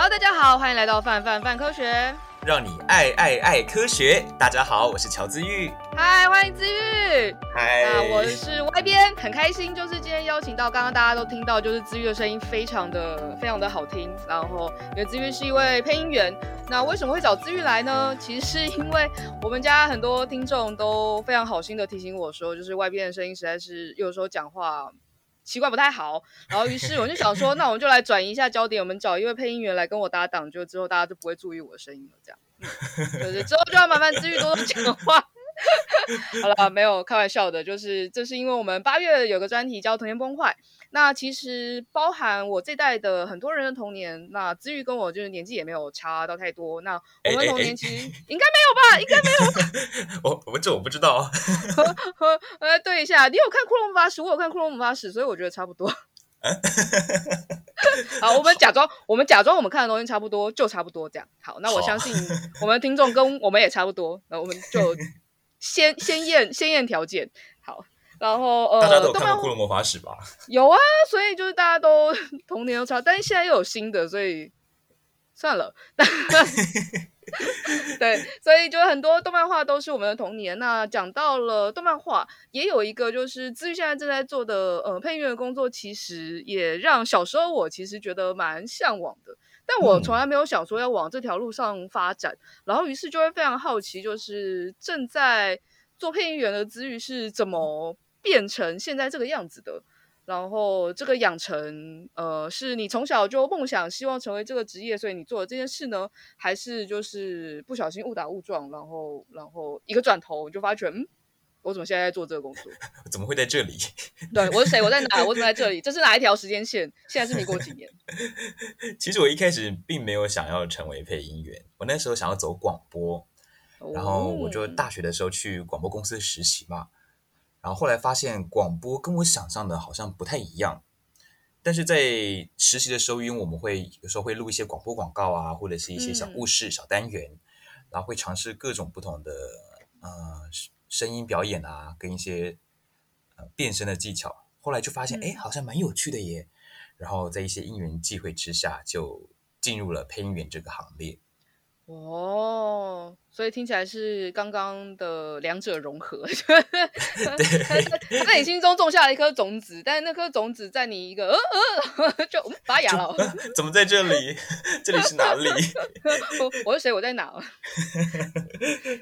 Hello，大家好，欢迎来到范范范科学，让你爱爱爱科学。大家好，我是乔治玉。嗨，欢迎治愈。嗨，我是 Y 边，很开心，就是今天邀请到刚刚大家都听到，就是治愈的声音非常的非常的好听。然后，因为治愈是一位配音员，那为什么会找治愈来呢？其实是因为我们家很多听众都非常好心的提醒我说，就是 Y 边的声音实在是有时候讲话。习惯不太好，然后于是我就想说，那我们就来转移一下焦点，我们找一位配音员来跟我搭档，就之后大家就不会注意我的声音了，这样，嗯、就是之后就要麻烦治愈多多讲话。好了，没有开玩笑的，就是这是因为我们八月有个专题叫童年崩坏。那其实包含我这代的很多人的童年，那治愈跟我就是年纪也没有差到太多。那我们童年其实应该没有吧？应该没有。我我这我不知道。呃，对一下，你有看《库洛魔法使》，我有看《库洛魔法使》，所以我觉得差不多。好，我们假装我们假装我们看的东西差不多，就差不多这样。好，那我相信我们的听众跟我们也差不多，那我们就先先验先验条件。好。然后呃，大家都有看过《库洛魔法使》吧？有啊，所以就是大家都童年都差，但是现在又有新的，所以算了。对，所以就很多动漫画都是我们的童年。那讲到了动漫画，也有一个就是治愈现在正在做的呃配音员的工作，其实也让小时候我其实觉得蛮向往的，但我从来没有想说要往这条路上发展。嗯、然后于是就会非常好奇，就是正在做配音员的治愈是怎么。变成现在这个样子的，然后这个养成，呃，是你从小就梦想希望成为这个职业，所以你做了这件事呢？还是就是不小心误打误撞，然后然后一个转头就发觉，嗯，我怎么现在在做这个工作？怎么会在这里？对，我是谁？我在哪？我怎么在这里？这是哪一条时间线？现在是民国几年？其实我一开始并没有想要成为配音员，我那时候想要走广播，然后我就大学的时候去广播公司实习嘛。然后后来发现广播跟我想象的好像不太一样，但是在实习的时候，因为我们会有时候会录一些广播广告啊，或者是一些小故事、嗯、小单元，然后会尝试各种不同的呃声音表演啊，跟一些呃变声的技巧。后来就发现，哎，好像蛮有趣的耶。然后在一些因缘际会之下，就进入了配音员这个行列。哦，所以听起来是刚刚的两者融合，对，他在你心中种下了一颗种子，但是那颗种子在你一个呃呃 就发芽了。怎么在这里？这里是哪里？我我是谁？我在哪？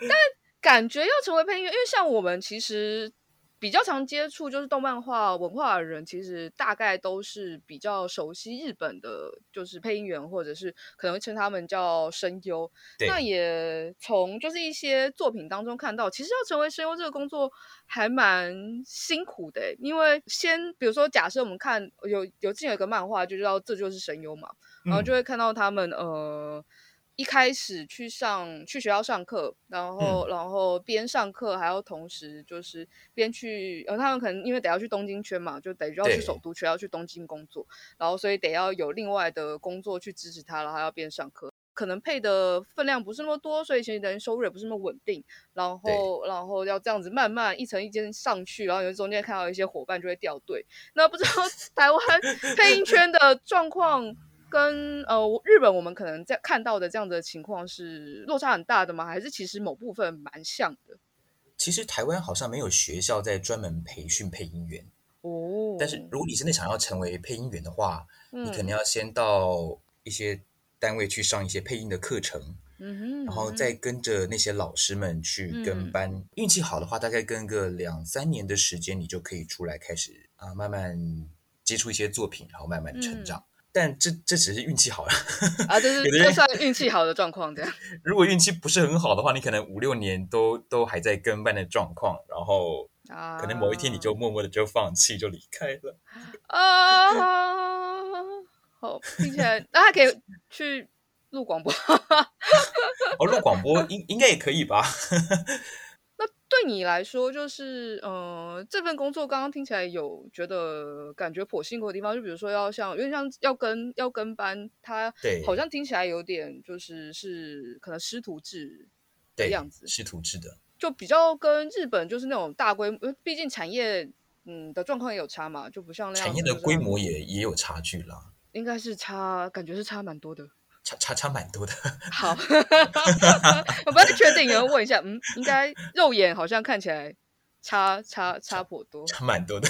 但感觉要成为配音员，因为像我们其实。比较常接触就是动漫画文化的人，其实大概都是比较熟悉日本的，就是配音员，或者是可能称他们叫声优。那也从就是一些作品当中看到，其实要成为声优这个工作还蛮辛苦的。因为先比如说，假设我们看有有之前有一个漫画，就知道这就是声优嘛，然后就会看到他们、嗯、呃。一开始去上去学校上课，然后、嗯、然后边上课还要同时就是边去，呃，他们可能因为得要去东京圈嘛，就得要去首都圈，要去东京工作，然后所以得要有另外的工作去支持他，然后还要边上课，可能配的分量不是那么多，所以其实等于收入也不是那么稳定，然后然后要这样子慢慢一层一间上去，然后有中间看到一些伙伴就会掉队，那不知道 台湾配音圈的状况。跟呃日本我们可能在看到的这样的情况是落差很大的吗？还是其实某部分蛮像的？其实台湾好像没有学校在专门培训配音员哦。但是如果你真的想要成为配音员的话，嗯、你可能要先到一些单位去上一些配音的课程，嗯哼，然后再跟着那些老师们去跟班。嗯、运气好的话，大概跟个两三年的时间，你就可以出来开始啊，慢慢接触一些作品，然后慢慢成长。嗯但这这只是运气好了啊，这是 就算运气好的状况这样。如果运气不是很好的话，你可能五六年都都还在跟班的状况，然后可能某一天你就默默的就放弃就离开了啊。好，听起来那还可以去录广播。哦，录广播应应该也可以吧。对你来说，就是呃，这份工作刚刚听起来有觉得感觉颇辛苦的地方，就比如说要像，因为像要跟要跟班，他好像听起来有点就是是可能师徒制的样子，师徒制的，就比较跟日本就是那种大规模，毕竟产业嗯的状况也有差嘛，就不像那样。产业的规模也也有差距啦，应该是差，感觉是差蛮多的。差差差蛮多的。好，我不太确定，然后问一下，嗯，应该肉眼好像看起来差差差颇多，差蛮多的。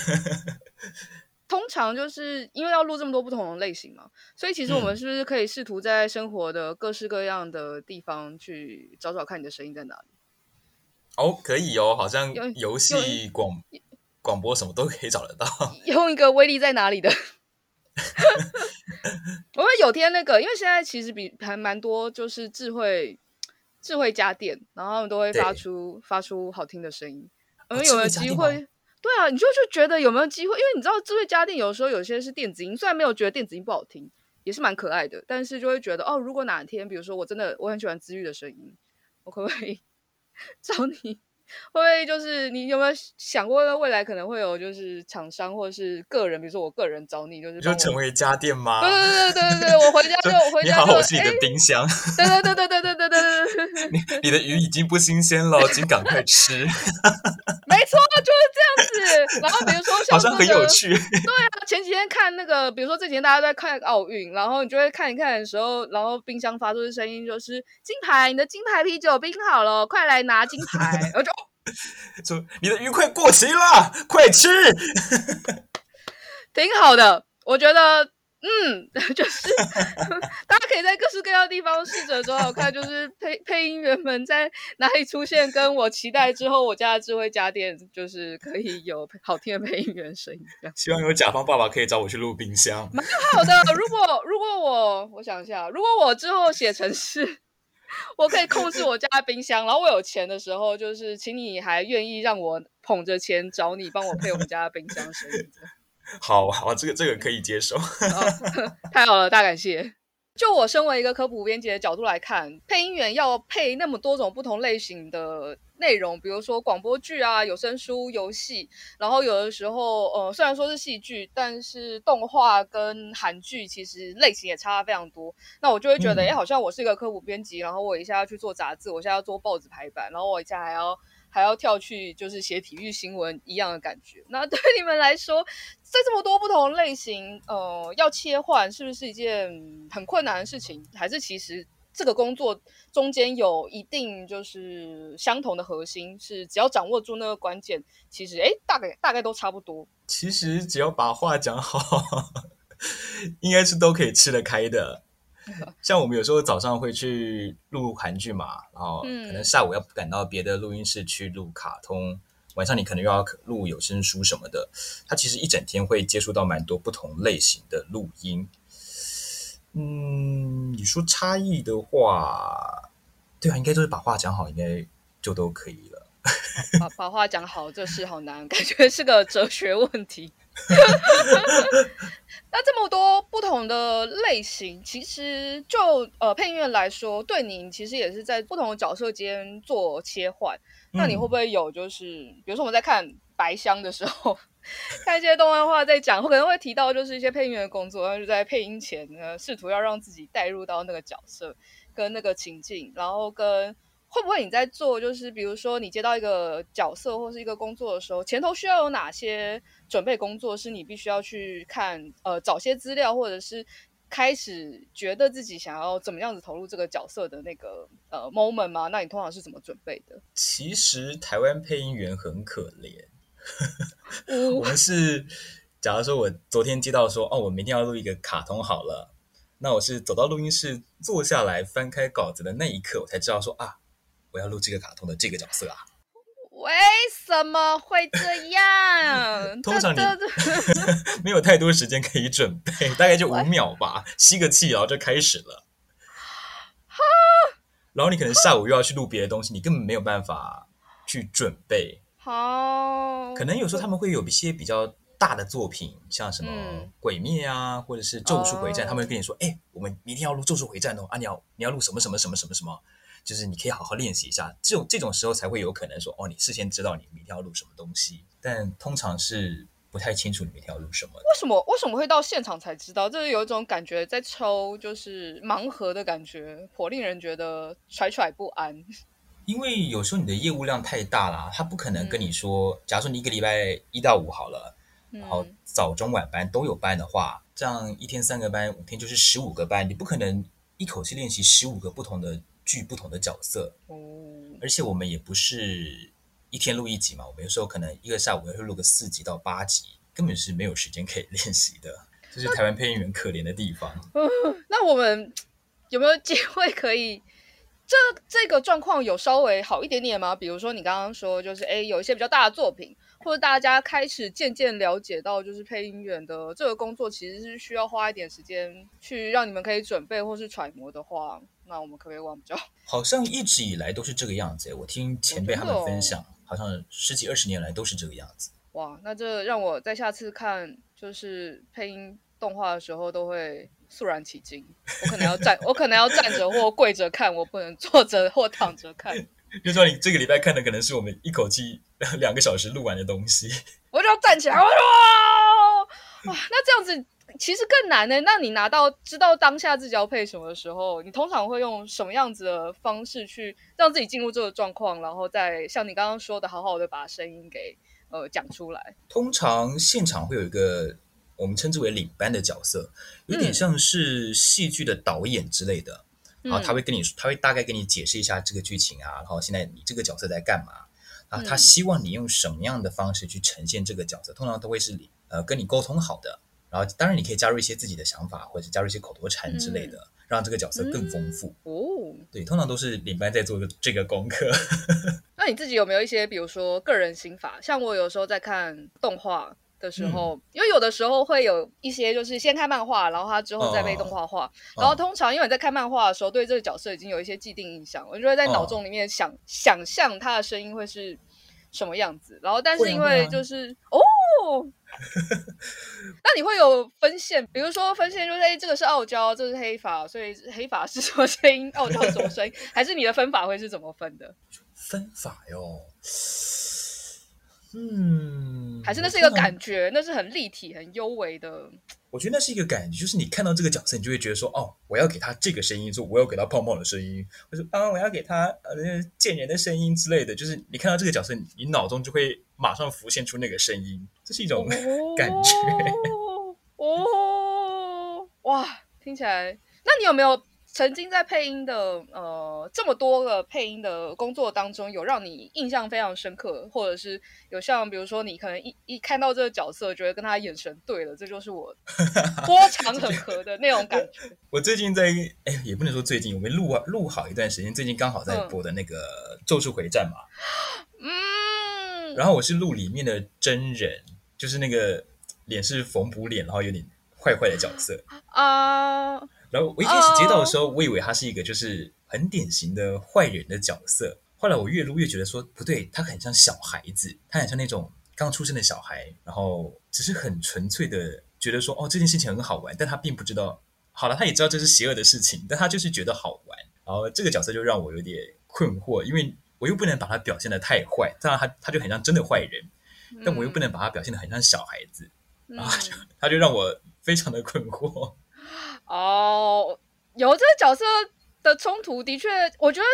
通常就是因为要录这么多不同的类型嘛，所以其实我们是不是可以试图在生活的各式各样的地方去找找看你的声音在哪里？哦，可以哦，好像游戏广广播什么都可以找得到。用一个威力在哪里的？我们有天那个，因为现在其实比还蛮多，就是智慧智慧家电，然后他们都会发出发出好听的声音。我们有没有机会？对啊，你就就觉得有没有机会？因为你知道智慧家电有时候有些是电子音，虽然没有觉得电子音不好听，也是蛮可爱的，但是就会觉得哦，如果哪天比如说我真的我很喜欢治愈的声音，我可不可以 找你？会不会就是你有没有想过未来可能会有就是厂商或者是个人，比如说我个人找你，就是就成为家电吗？对对对对对对，我回家 就我回家就你好，我是你的冰箱。对对对对对对对对对你你的鱼已经不新鲜了，请赶快吃。没错，就是这样子。然后比如说像、这个、好像很有趣。对啊，前几天看那个，比如说这几天大家都在看奥运，然后你就会看一看的时候，然后冰箱发出的声音就是金牌，你的金牌啤酒冰好了，快来拿金牌。然后就。说你的鱼快过期了，快吃！挺好的，我觉得，嗯，就是大家可以在各式各样的地方试着找找看，就是配配音员们在哪里出现，跟我期待之后我家的智慧家电就是可以有好听的配音员声音。希望有甲方爸爸可以找我去录冰箱，蛮好的。如果如果我我想一下，如果我之后写程式。我可以控制我家的冰箱，然后我有钱的时候，就是请你还愿意让我捧着钱找你帮我配我们家的冰箱声音。好好，这个这个可以接受。哦，太好了，大感谢。就我身为一个科普编辑的角度来看，配音员要配那么多种不同类型的内容，比如说广播剧啊、有声书、游戏，然后有的时候，呃，虽然说是戏剧，但是动画跟韩剧其实类型也差非常多。那我就会觉得，哎、嗯，好像我是一个科普编辑，然后我一下要去做杂志，我现在要做报纸排版，然后我一下还要。还要跳去就是写体育新闻一样的感觉。那 对你们来说，在这么多不同类型，呃，要切换是不是一件很困难的事情？还是其实这个工作中间有一定就是相同的核心，是只要掌握住那个关键，其实哎，大概大概都差不多。其实只要把话讲好，应该是都可以吃得开的。像我们有时候早上会去录韩剧嘛，然后可能下午要赶到别的录音室去录卡通，晚上你可能又要录有声书什么的。他其实一整天会接触到蛮多不同类型的录音。嗯，你说差异的话，对啊，应该都是把话讲好，应该就都可以了。把把话讲好，这事好难，感觉是个哲学问题。那这么多不同的类型，其实就呃配音员来说，对你其实也是在不同的角色间做切换。嗯、那你会不会有就是，比如说我们在看白箱的时候，看一些动漫画在讲，或可能会提到就是一些配音员的工作，然后就在配音前呢，试图要让自己带入到那个角色跟那个情境，然后跟。会不会你在做，就是比如说你接到一个角色或是一个工作的时候，前头需要有哪些准备工作，是你必须要去看，呃，找些资料，或者是开始觉得自己想要怎么样子投入这个角色的那个呃 moment 吗？那你通常是怎么准备的？其实台湾配音员很可怜，我们是，假如说我昨天接到说，哦，我明天要录一个卡通好了，那我是走到录音室坐下来翻开稿子的那一刻，我才知道说啊。我要录这个卡通的这个角色啊？为什么会这样？通常你 没有太多时间可以准备，大概就五秒吧，吸个气，然后就开始了。然后你可能下午又要去录别的东西，你根本没有办法去准备。好，可能有时候他们会有一些比较大的作品，像什么《鬼灭》啊，或者是《咒术回战》，他们会跟你说：“哎，我们明天要录《咒术回战》哦，啊，你要你要录什么什么什么什么什么。”就是你可以好好练习一下，这种这种时候才会有可能说哦，你事先知道你明天要录什么东西，但通常是不太清楚你明天要录什么。为什么为什么会到现场才知道？就是有一种感觉在抽，就是盲盒的感觉，颇令人觉得惴惴不安。因为有时候你的业务量太大了，他不可能跟你说，嗯、假如说你一个礼拜一到五好了，然后早中晚班都有班的话，这样一天三个班，五天就是十五个班，你不可能。一口气练习十五个不同的剧、不同的角色。哦，而且我们也不是一天录一集嘛，我们有时候可能一个下午会录个四集到八集，根本是没有时间可以 练习的。这是台湾配音员可怜的地方。嗯，那我们有没有机会可以？这这个状况有稍微好一点点吗？比如说你刚刚说，就是哎，有一些比较大的作品，或者大家开始渐渐了解到，就是配音员的这个工作其实是需要花一点时间去让你们可以准备或是揣摩的话，那我们可不可以往比较？好像一直以来都是这个样子。我听前辈他们分享，好像十几二十年来都是这个样子。哇，那这让我在下次看就是配音动画的时候都会。肃然起敬，我可能要站，我可能要站着或跪着看，我不能坐着或躺着看。就说你这个礼拜看的可能是我们一口气两个小时录完的东西，我就要站起来，我说哇，哇，那这样子其实更难呢。那你拿到知道当下自己要配什么的时候，你通常会用什么样子的方式去让自己进入这个状况，然后再像你刚刚说的，好好的把声音给呃讲出来。通常现场会有一个。我们称之为领班的角色，有点像是戏剧的导演之类的。嗯、然后他会跟你，他会大概跟你解释一下这个剧情啊。然后现在你这个角色在干嘛啊？他希望你用什么样的方式去呈现这个角色？通常都会是你呃跟你沟通好的。然后当然你可以加入一些自己的想法，或者加入一些口头禅之类的，嗯、让这个角色更丰富。嗯、哦，对，通常都是领班在做这个功课。那你自己有没有一些，比如说个人心法？像我有时候在看动画。的时候，嗯、因为有的时候会有一些，就是先看漫画，然后他之后再被动画化。哦、然后通常因为你在看漫画的时候，对这个角色已经有一些既定印象，我就会在脑中里面想、哦、想象他的声音会是什么样子。然后，但是因为就是、啊、哦，那你会有分线，比如说分线就是哎，这个是傲娇，这是黑发，所以黑发是什么声音，傲娇是什么声音，还是你的分法会是怎么分的？分法哟。嗯，还是那是一个感觉，那是很立体、很幽微的。我觉得那是一个感觉，就是你看到这个角色，你就会觉得说，哦，我要给他这个声音，说我要给他胖胖的声音，或者啊，我要给他呃贱人的声音之类的。就是你看到这个角色，你脑中就会马上浮现出那个声音，这是一种感觉。哦，哦，哇，听起来，那你有没有？曾经在配音的呃这么多个配音的工作当中，有让你印象非常深刻，或者是有像比如说你可能一一看到这个角色，觉得跟他眼神对了，这就是我 波长很合的那种感觉。我最近在哎，也不能说最近，我们录录好一段时间，最近刚好在播的那个《咒术回战》嘛。嗯。然后我是录里面的真人，就是那个脸是缝补脸，然后有点坏坏的角色啊。Uh 然后我一开始接到的时候，我以为他是一个就是很典型的坏人的角色。后来我越录越觉得说不对，他很像小孩子，他很像那种刚出生的小孩，然后只是很纯粹的觉得说哦，这件事情很好玩，但他并不知道。好了，他也知道这是邪恶的事情，但他就是觉得好玩。然后这个角色就让我有点困惑，因为我又不能把他表现得太坏，这样他他就很像真的坏人，但我又不能把他表现得很像小孩子，然后就 他就让我非常的困惑。哦，oh, 有这个角色的冲突，的确，我觉得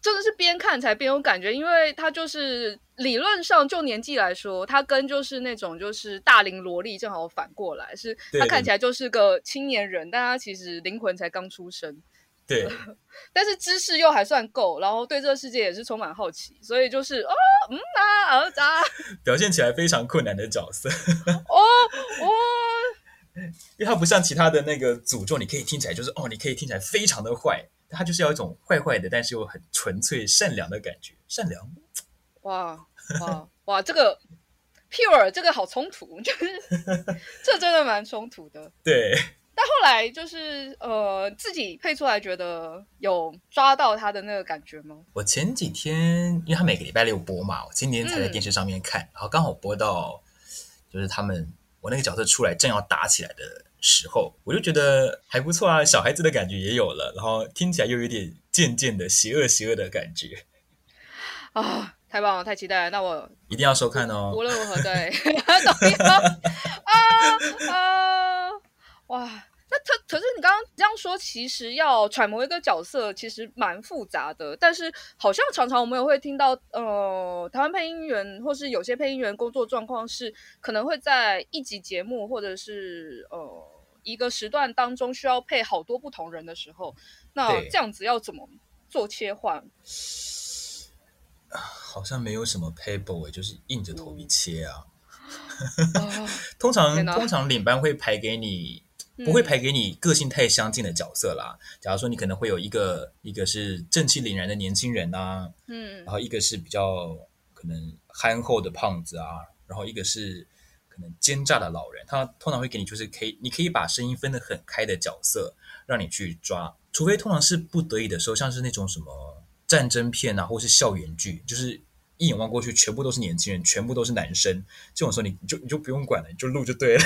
真的是边看才边有感觉，因为他就是理论上就年纪来说，他跟就是那种就是大龄萝莉正好反过来，是他看起来就是个青年人，但他其实灵魂才刚出生，对，但是知识又还算够，然后对这个世界也是充满好奇，所以就是哦，嗯啊，儿子啊，表现起来非常困难的角色，哦 哦。因为它不像其他的那个诅咒，你可以听起来就是哦，你可以听起来非常的坏，它就是要一种坏坏的，但是又很纯粹善良的感觉。善良，哇哇哇，这个 pure 这个好冲突，就是这真的蛮冲突的。对，但后来就是呃，自己配出来，觉得有抓到他的那个感觉吗？我前几天，因为他每个礼拜六播嘛，我今天才在电视上面看，嗯、然后刚好播到就是他们。我那个角色出来正要打起来的时候，我就觉得还不错啊，小孩子的感觉也有了，然后听起来又有点渐渐的邪恶邪恶的感觉 啊，太棒了，太期待了！那我一定要收看哦，无论如何对，啊啊哇！那可可是你刚刚这样说，其实要揣摩一个角色，其实蛮复杂的。但是好像常常我们也会听到，呃，台湾配音员或是有些配音员工作状况是，可能会在一集节目或者是呃一个时段当中需要配好多不同人的时候，那这样子要怎么做切换？好像没有什么 paper，就是硬着头皮切啊。嗯、通常通常领班会排给你。不会排给你个性太相近的角色啦。假如说你可能会有一个一个是正气凛然的年轻人啊，嗯，然后一个是比较可能憨厚的胖子啊，然后一个是可能奸诈的老人。他通常会给你就是可以，你可以把声音分得很开的角色让你去抓。除非通常是不得已的时候，像是那种什么战争片啊，或是校园剧，就是一眼望过去全部都是年轻人，全部都是男生，这种时候你就你就不用管了，你就录就对了。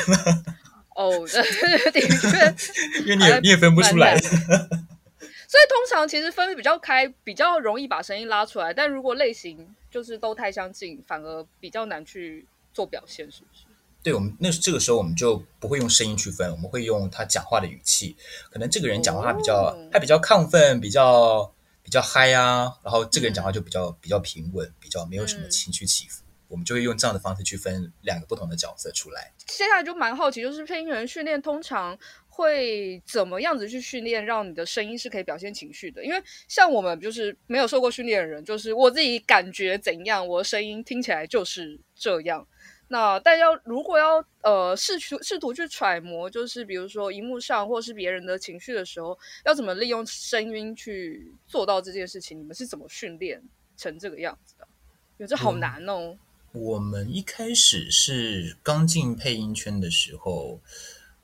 哦，的确，因为你也你也分不出来，所以通常其实分比较开，比较容易把声音拉出来。但如果类型就是都太相近，反而比较难去做表现，是不是？对，我们那这个时候我们就不会用声音去分，我们会用他讲话的语气。可能这个人讲话比较、哦、他比较亢奋，比较比较嗨啊，然后这个人讲话就比较、嗯、比较平稳，比较没有什么情绪起伏。嗯我们就会用这样的方式去分两个不同的角色出来。接下来就蛮好奇，就是配音员训练通常会怎么样子去训练，让你的声音是可以表现情绪的？因为像我们就是没有受过训练的人，就是我自己感觉怎样，我的声音听起来就是这样。那但要如果要呃试图试图去揣摩，就是比如说荧幕上或是别人的情绪的时候，要怎么利用声音去做到这件事情？你们是怎么训练成这个样子的？因为这好难哦。嗯我们一开始是刚进配音圈的时候，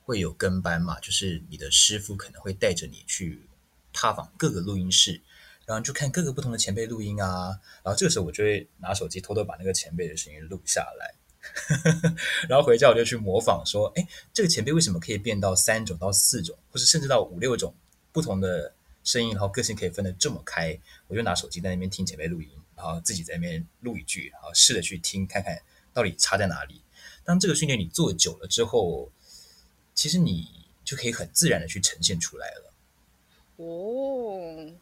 会有跟班嘛，就是你的师傅可能会带着你去踏访各个录音室，然后就看各个不同的前辈录音啊。然后这个时候我就会拿手机偷偷把那个前辈的声音录下来，然后回家我就去模仿说，哎，这个前辈为什么可以变到三种到四种，或是甚至到五六种不同的声音，然后个性可以分得这么开？我就拿手机在那边听前辈录音。然后自己在那边录一句，然后试着去听，看看到底差在哪里。当这个训练你做久了之后，其实你就可以很自然的去呈现出来了。哦，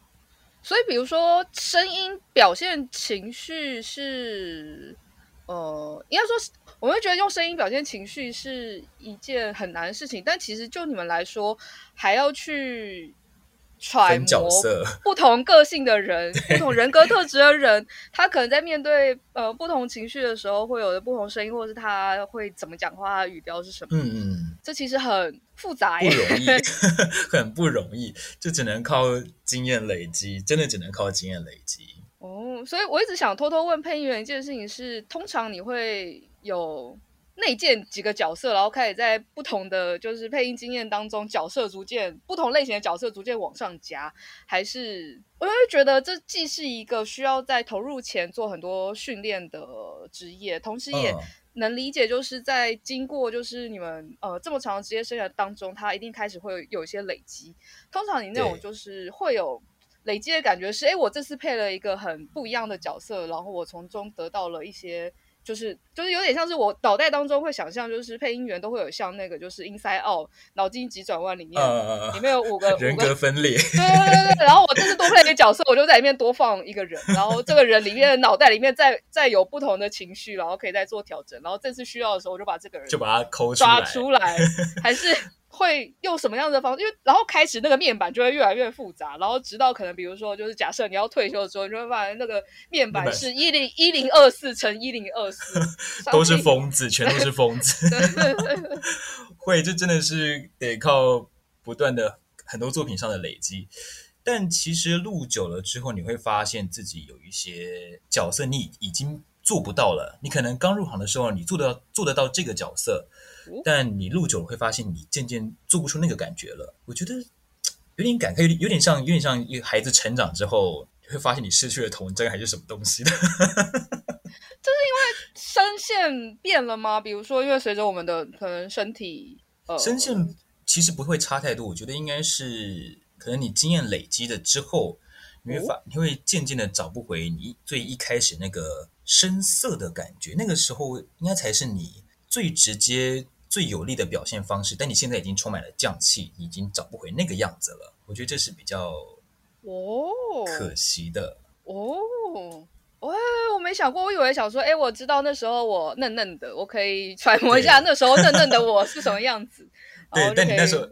所以比如说声音表现情绪是，呃，应该说，我会觉得用声音表现情绪是一件很难的事情，但其实就你们来说，还要去。揣摩不同个性的人，不同人格特质的人，他可能在面对呃不同情绪的时候，会有的不同声音，或者是他会怎么讲话，语调是什么？嗯嗯，这其实很复杂，不容易，很不容易，就只能靠经验累积，真的只能靠经验累积。哦，所以我一直想偷偷问配音员一件事情是：通常你会有内建几个角色，然后开始在不同的就是配音经验当中，角色逐渐不同类型的角色逐渐往上加，还是我会觉得这既是一个需要在投入前做很多训练的职业，同时也能理解就是在经过就是你们呃这么长的职业生涯当中，它一定开始会有一些累积。通常你那种就是会有累积的感觉是，哎，我这次配了一个很不一样的角色，然后我从中得到了一些。就是就是有点像是我脑袋当中会想象，就是配音员都会有像那个就是 Inside Out 脑筋急转弯里面，呃、里面有五个人格分裂，对对对对。然后我这次多配一个角色，我就在里面多放一个人，然后这个人里面的脑袋里面再再有不同的情绪，然后可以再做调整。然后这次需要的时候，我就把这个人就把它抠抓出来，还是。会用什么样的方式？因为然后开始那个面板就会越来越复杂，然后直到可能比如说，就是假设你要退休的时候，你就会发现那个面板是一零一零二四乘一零二四，都是疯子，全都是疯子。会，这真的是得靠不断的很多作品上的累积。但其实录久了之后，你会发现自己有一些角色你已经做不到了。你可能刚入行的时候，你做得到做得到这个角色。但你录久了会发现，你渐渐做不出那个感觉了。我觉得有点感慨，有点有点像，有点像一个孩子成长之后，会发现你失去了童真还是什么东西的。就是因为声线变了吗？比如说，因为随着我们的可能身体，呃，声线其实不会差太多。我觉得应该是可能你经验累积了之后，你会发，哦、你会渐渐的找不回你最一开始那个声色的感觉。那个时候应该才是你最直接。最有力的表现方式，但你现在已经充满了匠气，已经找不回那个样子了。我觉得这是比较哦可惜的哦。哦，我没想过，我以为想说，哎，我知道那时候我嫩嫩的，我可以揣摩一下那时候嫩嫩的我是什么样子。对，但你那时候，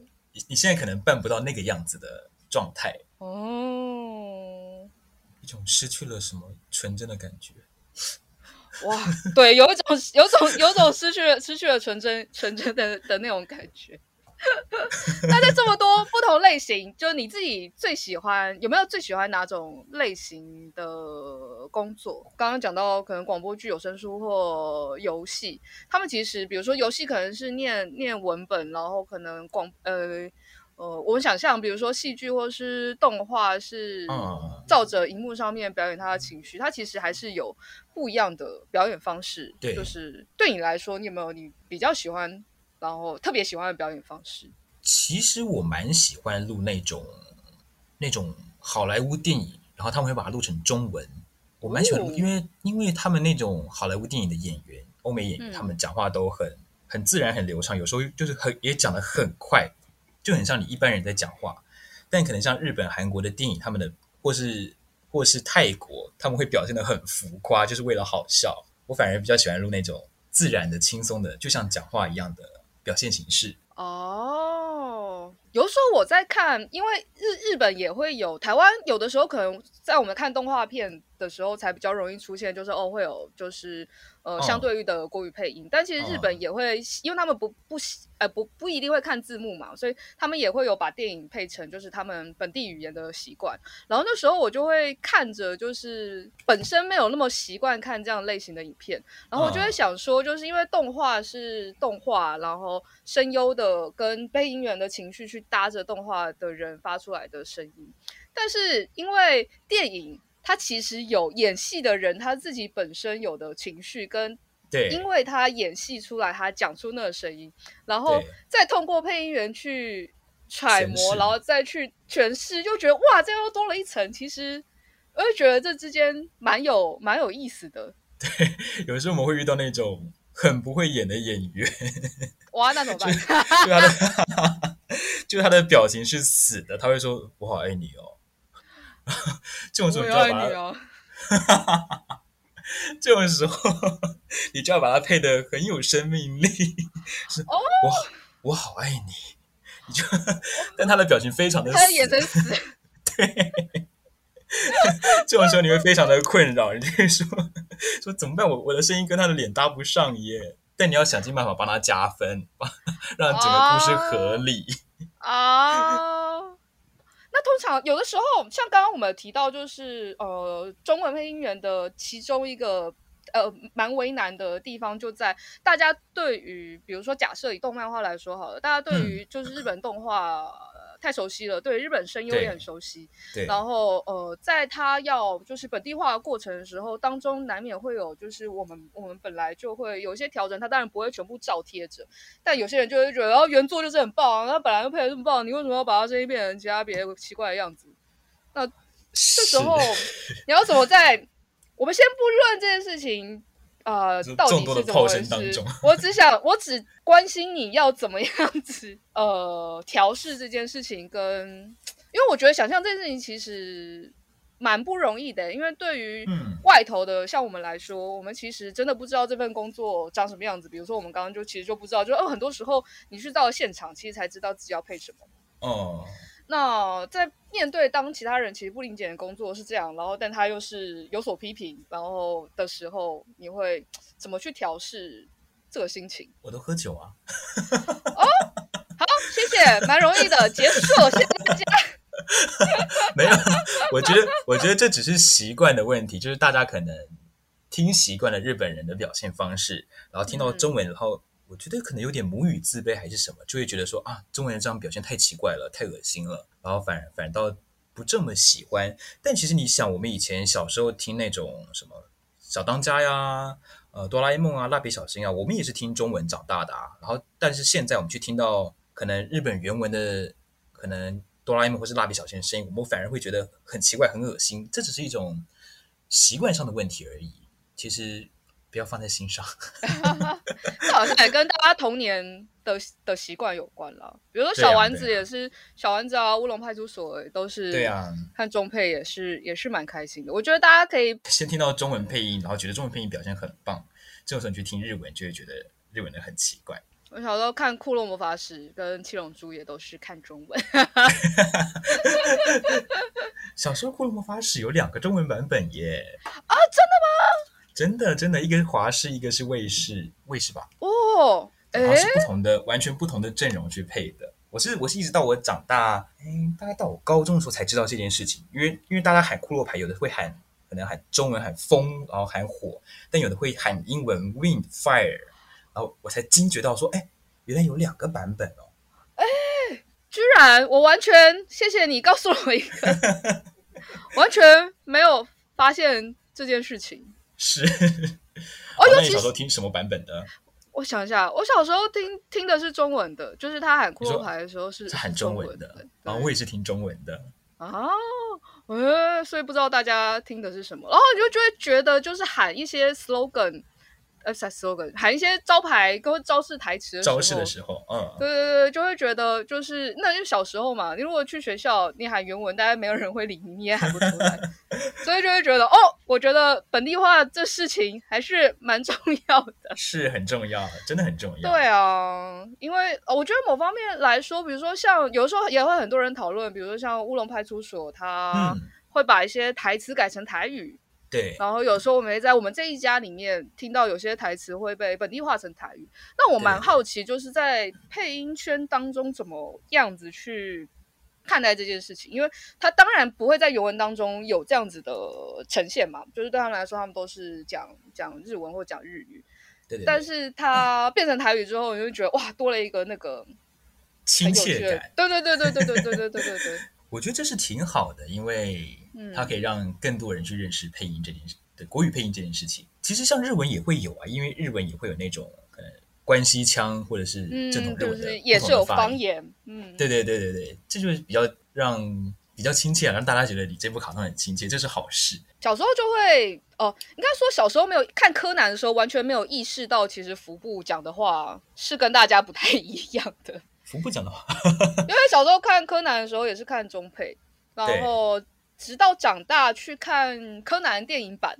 你现在可能办不到那个样子的状态哦，一种失去了什么纯真的感觉。哇，对，有一种，有种，有种失去了失去了纯真纯真的的那种感觉。那在这么多不同类型，就你自己最喜欢有没有最喜欢哪种类型的工作？刚刚讲到可能广播剧、有声书或游戏，他们其实比如说游戏可能是念念文本，然后可能广呃呃，我们想象比如说戏剧或是动画是照着荧幕上面表演他的情绪，他其实还是有不一样的表演方式。对，就是对你来说，你有没有你比较喜欢？然后特别喜欢的表演方式，其实我蛮喜欢录那种那种好莱坞电影，然后他们会把它录成中文。我蛮喜欢录，因为因为他们那种好莱坞电影的演员，欧美演员，他们讲话都很很自然、很流畅，有时候就是很也讲的很快，就很像你一般人在讲话。但可能像日本、韩国的电影，他们的或是或是泰国，他们会表现得很浮夸，就是为了好笑。我反而比较喜欢录那种自然的、轻松的，就像讲话一样的。表现形式哦，有时候我在看，因为日日本也会有，台湾有的时候可能在我们看动画片的时候才比较容易出现，就是哦会有就是。呃，相对于的国语配音，哦、但其实日本也会，哦、因为他们不不呃不不一定会看字幕嘛，所以他们也会有把电影配成就是他们本地语言的习惯。然后那时候我就会看着，就是本身没有那么习惯看这样类型的影片，然后我就会想说，就是因为动画是动画，然后声优的跟配音员的情绪去搭着动画的人发出来的声音，但是因为电影。他其实有演戏的人，他自己本身有的情绪跟，对，因为他演戏出来，他讲出那个声音，然后再通过配音员去揣摩，然后再去诠释，就觉得哇，这又多了一层。其实我就觉得这之间蛮有蛮有意思的。对，有时候我们会遇到那种很不会演的演员，哇，那怎么办？就，就他的，就他的表情是死的，他会说：“我好爱你哦。” 这种时候你就要把它，这种时候你就要把它配的很有生命力。是，我我好爱你，你就，但他的表情非常的死，他的眼神死。对，这种时候你会非常的困扰，你就会说说怎么办？我我的声音跟他的脸搭不上耶。但你要想尽办法帮他加分，让整个故事合理啊。Uh, uh... 那通常有的时候，像刚刚我们提到，就是呃，中文配音员的其中一个呃蛮为难的地方，就在大家对于，比如说假设以动漫画来说好了，大家对于就是日本动画。嗯太熟悉了，对日本声优也很熟悉。对，然后呃，在他要就是本地化的过程的时候，当中难免会有就是我们我们本来就会有一些调整，他当然不会全部照贴着，但有些人就会觉得，然后原作就是很棒，他本来就配的这么棒，你为什么要把他声音变成其他别的奇怪的样子？那这时候你要怎么在 我们先不论这件事情。呃，到底是怎么回事？我只想，我只关心你要怎么样子呃调试这件事情跟，跟因为我觉得想象这件事情其实蛮不容易的，因为对于外头的像我们来说，我们其实真的不知道这份工作长什么样子。比如说我们刚刚就其实就不知道，就哦很多时候你去到了现场，其实才知道自己要配什么。哦。那在面对当其他人其实不理解的工作是这样，然后但他又是有所批评，然后的时候，你会怎么去调试这个心情？我都喝酒啊。哦，好，谢谢，蛮容易的，结束，谢谢大家。没有，我觉得，我觉得这只是习惯的问题，就是大家可能听习惯了日本人的表现方式，然后听到中文，然后。我觉得可能有点母语自卑还是什么，就会觉得说啊，中文人这样表现太奇怪了，太恶心了，然后反而反倒不这么喜欢。但其实你想，我们以前小时候听那种什么小当家呀、呃哆啦 A 梦啊、蜡笔小新啊，我们也是听中文长大的啊。然后，但是现在我们去听到可能日本原文的，可能哆啦 A 梦或是蜡笔小新的声音，我们反而会觉得很奇怪、很恶心。这只是一种习惯上的问题而已。其实。不要放在心上，这好像也跟大家童年的的习惯有关了。比如说小丸子也是，啊啊、小丸子啊，乌龙派出所都是，对啊，看中配也是也是蛮开心的。我觉得大家可以先听到中文配音，然后觉得中文配音表现很棒，这种时候你去听日文就会觉得日文的很奇怪。我小时候看《库洛魔法使》跟《七龙珠》也都是看中文。小时候《库洛魔法使》有两个中文版本耶！啊，真的吗？真的真的，一个是华视，一个是卫视，卫视吧？哦，然后是不同的，完全不同的阵容去配的。我是我是一直到我长大，哎，大概到我高中的时候才知道这件事情。因为因为大家喊骷髅牌，有的会喊可能喊中文喊风，然后喊火，但有的会喊英文 wind fire。然后我才惊觉到说，哎，原来有两个版本哦！哎，居然我完全谢谢你告诉我一个，完全没有发现这件事情。是，哦，那你小时候听什么版本的？我想一下，我小时候听听的是中文的，就是他喊骷髅牌的时候是是喊中文的，然后我也是听中文的啊，呃，所以不知道大家听的是什么，然后你就就会觉得就是喊一些 slogan。呃，slogan 喊一些招牌跟招式台词的时候，招式的时候，嗯，对对对，就会觉得就是，那就小时候嘛。你如果去学校，你喊原文，大概没有人会理你，你也喊不出来，所以就会觉得，哦，我觉得本地化这事情还是蛮重要的，是很重要，真的很重要。对啊，因为我觉得某方面来说，比如说像有时候也会很多人讨论，比如说像乌龙派出所，他会把一些台词改成台语。对，然后有时候我们也在我们这一家里面听到有些台词会被本地化成台语，那我蛮好奇，就是在配音圈当中怎么样子去看待这件事情，因为他当然不会在原文当中有这样子的呈现嘛，就是对他们来说，他们都是讲讲日文或讲日语，对，对，对，但是他变成台语之后，你就觉得哇，多了一个那个亲切感，对对对对对对对对对对对，我觉得这是挺好的，因为。它可以让更多人去认识配音这件事，对国语配音这件事情，其实像日文也会有啊，因为日文也会有那种可能关西腔或者是正统日文的，嗯、也是有方言，嗯，对对对对对，这就是比较让比较亲切啊，让大家觉得你这部卡通很亲切，这是好事。小时候就会哦，应该说小时候没有看柯南的时候，完全没有意识到，其实服部讲的话是跟大家不太一样的。服部讲的话，因为小时候看柯南的时候也是看中配，然后。直到长大去看柯南电影版，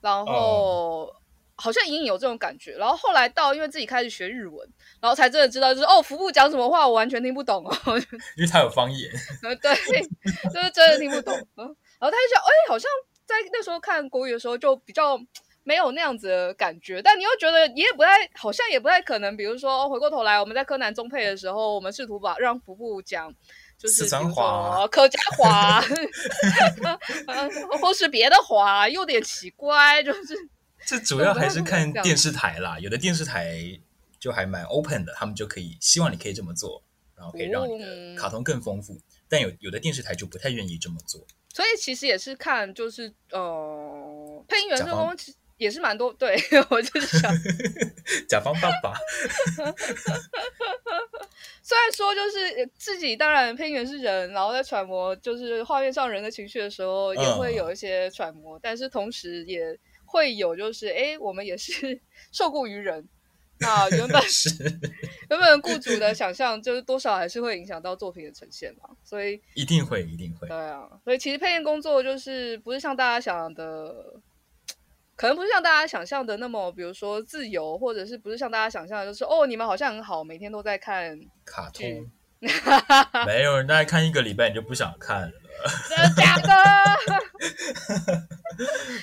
然后好像隐隐有这种感觉。然后后来到因为自己开始学日文，然后才真的知道，就是哦，服部讲什么话我完全听不懂哦，因为他有方言。对，就是真的听不懂。然后他就想，哎，好像在那时候看国语的时候就比较没有那样子的感觉，但你又觉得你也不太，好像也不太可能。比如说回过头来，我们在柯南中配的时候，我们试图把让服部讲。就是比如说客家话，或是别的话，有点奇怪。就是这主要还是看电视台啦，有的电视台就还蛮 open 的，他们就可以希望你可以这么做，然后可以让你的卡通更丰富。嗯、但有有的电视台就不太愿意这么做。所以其实也是看，就是呃，配音员这东西也是蛮多。对，我就是想 甲方爸爸。虽然说就是自己当然配音员是人，然后在揣摩就是画面上人的情绪的时候，也会有一些揣摩，嗯、但是同时也会有就是哎，我们也是 受雇于人，那原本 是原本雇主的想象，就是多少还是会影响到作品的呈现嘛，所以一定会一定会。对啊，所以其实配音工作就是不是像大家想的。可能不是像大家想象的那么，比如说自由，或者是不是像大家想象的，就是哦，你们好像很好，每天都在看卡通，没有人大概看一个礼拜你就不想看了，真的假的？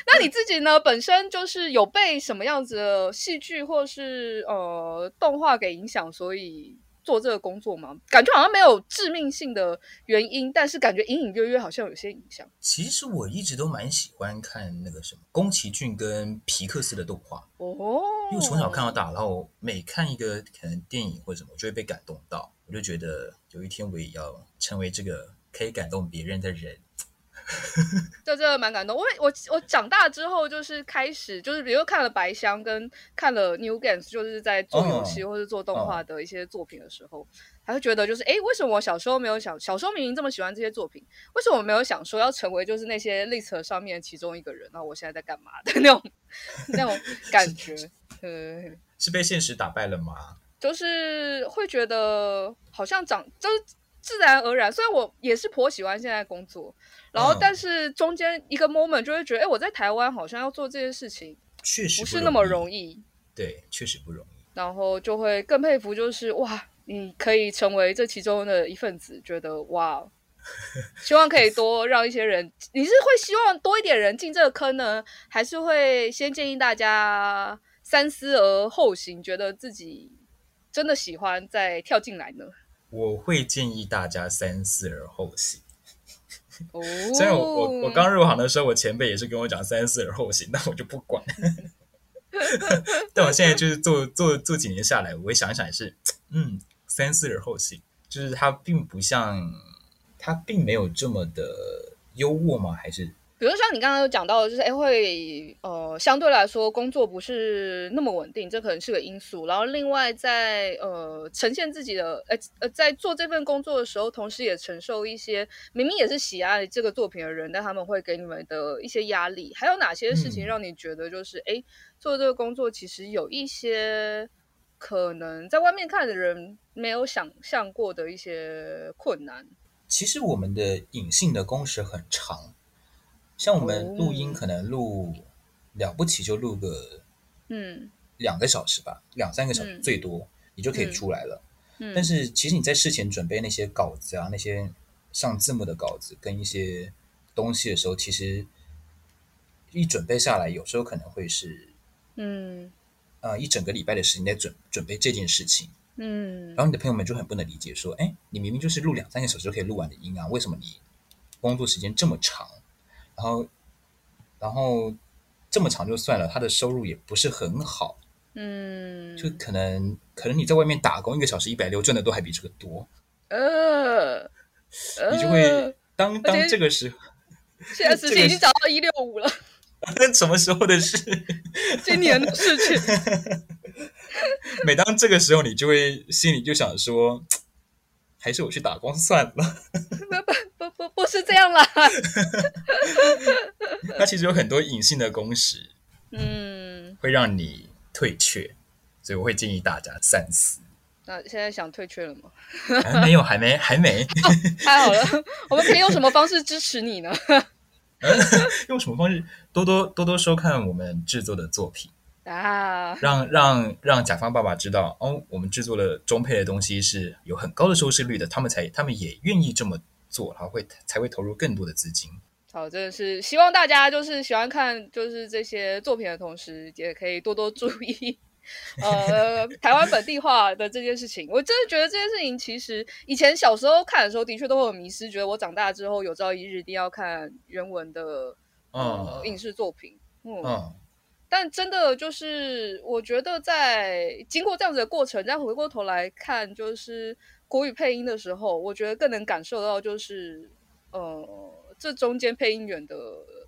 那你自己呢？本身就是有被什么样子的戏剧或是呃动画给影响，所以。做这个工作吗？感觉好像没有致命性的原因，但是感觉隐隐约约好像有些影响。其实我一直都蛮喜欢看那个什么宫崎骏跟皮克斯的动画哦，因为从小看到大，然后每看一个可能电影或者什么，我就会被感动到，我就觉得有一天我也要成为这个可以感动别人的人。就这个蛮感动，我我我长大之后就是开始就是比如看了白箱跟看了 New Games，就是在做游戏或者做动画的一些作品的时候，还、oh. 会觉得就是哎，为什么我小时候没有想，小时候明明这么喜欢这些作品，为什么我没有想说要成为就是那些 list 上面其中一个人？那我现在在干嘛的 那种那种感觉？是，是被现实打败了吗？就是会觉得好像长就是自然而然，虽然我也是颇喜欢现在工作。然后，但是中间一个 moment 就会觉得，哎，我在台湾好像要做这件事情，确实不是那么容易。对，确实不容易。然后就会更佩服，就是哇，你可以成为这其中的一份子，觉得哇，希望可以多让一些人，你是会希望多一点人进这个坑呢，还是会先建议大家三思而后行，觉得自己真的喜欢再跳进来呢？我会建议大家三思而后行。哦，虽然我我我刚入行的时候，我前辈也是跟我讲三思而后行，但我就不管。但我现在就是做做做几年下来，我会想一想，也是嗯，三思而后行，就是它并不像，它并没有这么的优渥吗？还是？比如像你刚刚有讲到的，就是哎，会呃，相对来说工作不是那么稳定，这可能是个因素。然后另外在呃呈现自己的，呃呃，在做这份工作的时候，同时也承受一些明明也是喜爱这个作品的人，但他们会给你们的一些压力。还有哪些事情让你觉得就是哎、嗯，做这个工作其实有一些可能在外面看的人没有想象过的一些困难？其实我们的隐性的工时很长。像我们录音，可能录了不起就录个嗯两个小时吧，两三个小时最多，你就可以出来了。但是其实你在事前准备那些稿子啊，那些上字幕的稿子跟一些东西的时候，其实一准备下来，有时候可能会是嗯呃一整个礼拜的时间在准准备这件事情。嗯，然后你的朋友们就很不能理解，说：“哎，你明明就是录两三个小时就可以录完的音啊，为什么你工作时间这么长？”然后，然后这么长就算了，他的收入也不是很好，嗯，就可能可能你在外面打工一个小时一百六，赚的都还比这个多，呃，你就会当当这个时候，现在已经涨到一六五了，那 什么时候的事？今年的事情。每当这个时候，你就会心里就想说。还是我去打工算了。样啦。它其实有很多隐性的公式，嗯，会让你退却，所以我会建议大家三思。那现在想退却了吗？还没有，还没，还没。哦，太好了，我们可以用什么方式支持你呢？用什么方式？多多多多收看我们制作的作品。啊！让让让甲方爸爸知道哦，我们制作的中配的东西是有很高的收视率的，他们才他们也愿意这么做，然后会才会投入更多的资金。好，真的是希望大家就是喜欢看就是这些作品的同时，也可以多多注意呃台湾本地化的这件事情。我真的觉得这件事情其实以前小时候看的时候，的确都会有迷失，觉得我长大之后有朝一日一定要看原文的呃、嗯、影视作品。嗯。嗯但真的就是，我觉得在经过这样子的过程，再回过头来看，就是国语配音的时候，我觉得更能感受到，就是呃，这中间配音员的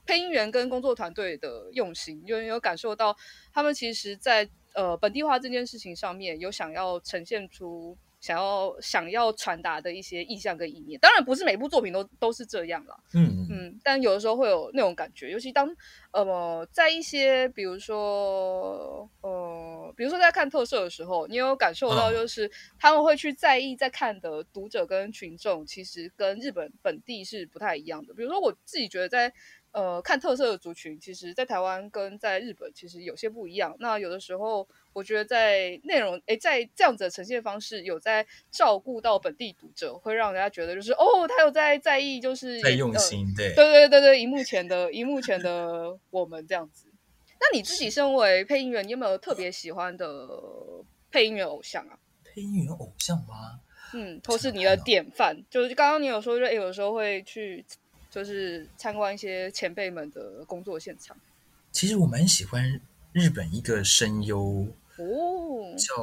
配音员跟工作团队的用心，因为有感受到他们其实在呃本地化这件事情上面有想要呈现出。想要想要传达的一些意象跟意念，当然不是每部作品都都是这样啦。嗯嗯，但有的时候会有那种感觉，尤其当呃在一些比如说呃比如说在看特色的时候，你有感受到就是他们会去在意在看的读者跟群众，其实跟日本本地是不太一样的。比如说我自己觉得在。呃，看特色的族群，其实，在台湾跟在日本其实有些不一样。那有的时候，我觉得在内容，诶，在这样子的呈现方式，有在照顾到本地读者，会让人家觉得就是，哦，他有在在意，就是在用心，对，对对对对，荧幕前的荧幕前的我们这样子。那你自己身为配音员，你有没有特别喜欢的配音员偶像啊？配音员偶像吗？嗯，或是你的典范？就是刚刚你有说，就诶，有的时候会去。就是参观一些前辈们的工作现场。其实我蛮喜欢日本一个声优哦，叫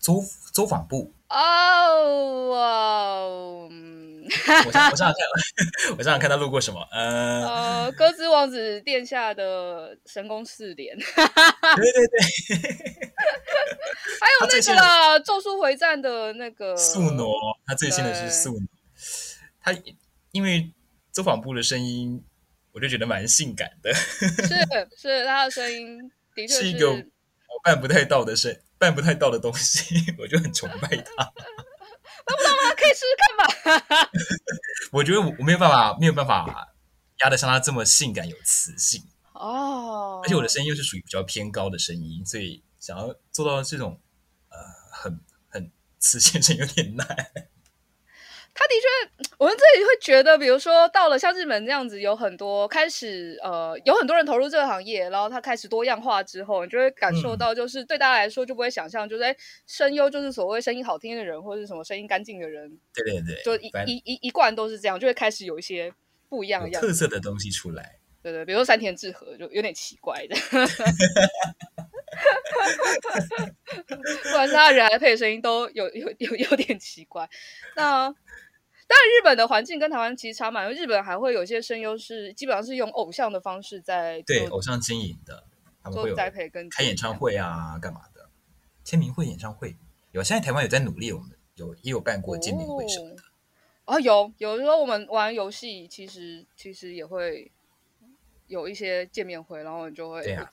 周周访部哦。哦 我想我想想看，我想想看他录过什么。呃呃，鸽子王子殿下的神功四连。对对对。还有那个《咒术回战》的那个素挪，他最新的是素挪。他因为。走访部的声音，我就觉得蛮性感的。是是，他的声音的确是，是一个我办不太到的声，办不太到的东西，我就很崇拜他。办不到吗？可以试试看吧。我觉得我没有办法，没有办法压得像他这么性感有磁性哦。而且我的声音又是属于比较偏高的声音，所以想要做到这种呃很很词先生有点难。他的确，我们这里会觉得，比如说到了像日本这样子，有很多开始呃，有很多人投入这个行业，然后他开始多样化之后，你就会感受到，就是对大家来说就不会想象，就是哎，声优就是所谓声音好听的人，或者是什么声音干净的人，对对对，就一一一一贯都是这样，就会开始有一些不一样的样特色的东西出来。对对，比如说山田智和就有点奇怪的，不管是他人还是配的声音都有有有有点奇怪，那。当然，日本的环境跟台湾其实差蛮多。日本还会有一些声优是基本上是用偶像的方式在对偶像经营的，他们会有栽培跟开演唱会啊，干嘛的签名会、演唱会有。现在台湾有在努力，我们有也有办过见面会什么的啊、哦，有有时候我们玩游戏，其实其实也会有一些见面会，然后你就会对、啊、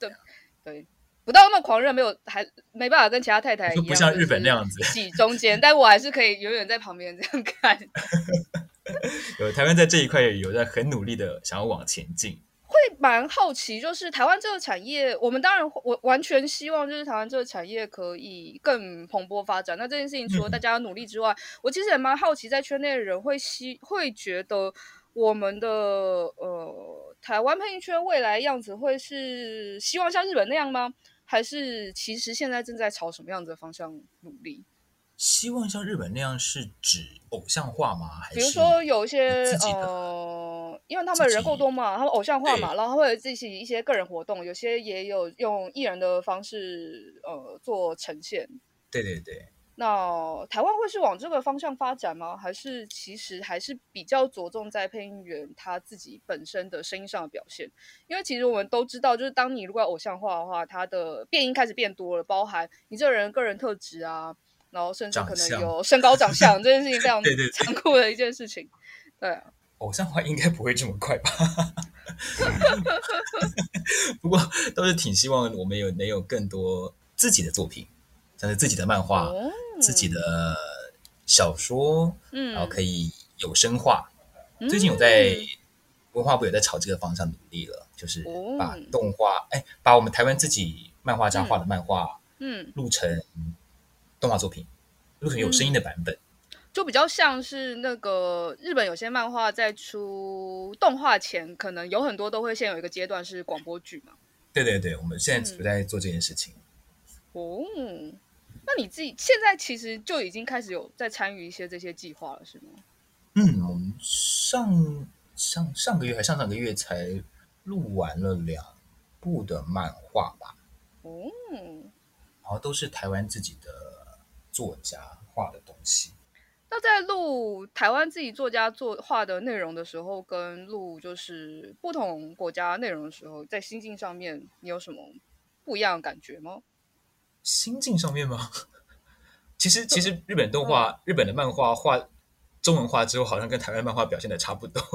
对。对不到那么狂热，没有还没办法跟其他太太一样，不像日本那样子挤中间，但我还是可以永远在旁边这样看。有台湾在这一块有在很努力的想要往前进，会蛮好奇，就是台湾这个产业，我们当然我完全希望就是台湾这个产业可以更蓬勃发展。那这件事情除了大家努力之外，嗯、我其实也蛮好奇，在圈内的人会希会觉得我们的呃台湾配音圈未来样子会是希望像日本那样吗？还是其实现在正在朝什么样子的方向努力？希望像日本那样是指偶像化吗？还是比如说有一些呃，因为他们人够多嘛，他们偶像化嘛，然后会有自己一些个人活动，有些也有用艺人的方式呃做呈现。对对对。那台湾会是往这个方向发展吗？还是其实还是比较着重在配音员他自己本身的声音上的表现？因为其实我们都知道，就是当你如果要偶像化的话，他的变音开始变多了，包含你这个人个人特质啊，然后甚至可能有身高长相 这件事情非常残酷的一件事情。对，对，偶像化应该不会这么快吧？不过都是挺希望我们有能有更多自己的作品。像是自己的漫画、哦、自己的小说，嗯，然后可以有声化。嗯、最近有在文化部有在朝这个方向努力了，就是把动画，哎，把我们台湾自己漫画家画的漫画，嗯，录成动画作品，录成有声音的版本，嗯、就比较像是那个日本有些漫画在出动画前，可能有很多都会先有一个阶段是广播剧嘛。对对对，我们现在不在做这件事情。嗯、哦。那你自己现在其实就已经开始有在参与一些这些计划了，是吗？嗯，我们上上上个月还上上个月才录完了两部的漫画吧。哦，然后都是台湾自己的作家画的东西。那在录台湾自己作家作画的内容的时候，跟录就是不同国家内容的时候，在心境上面，你有什么不一样的感觉吗？心境上面吗？其实，其实日本动画、嗯、日本的漫画画中文化之后，好像跟台湾漫画表现的差不多。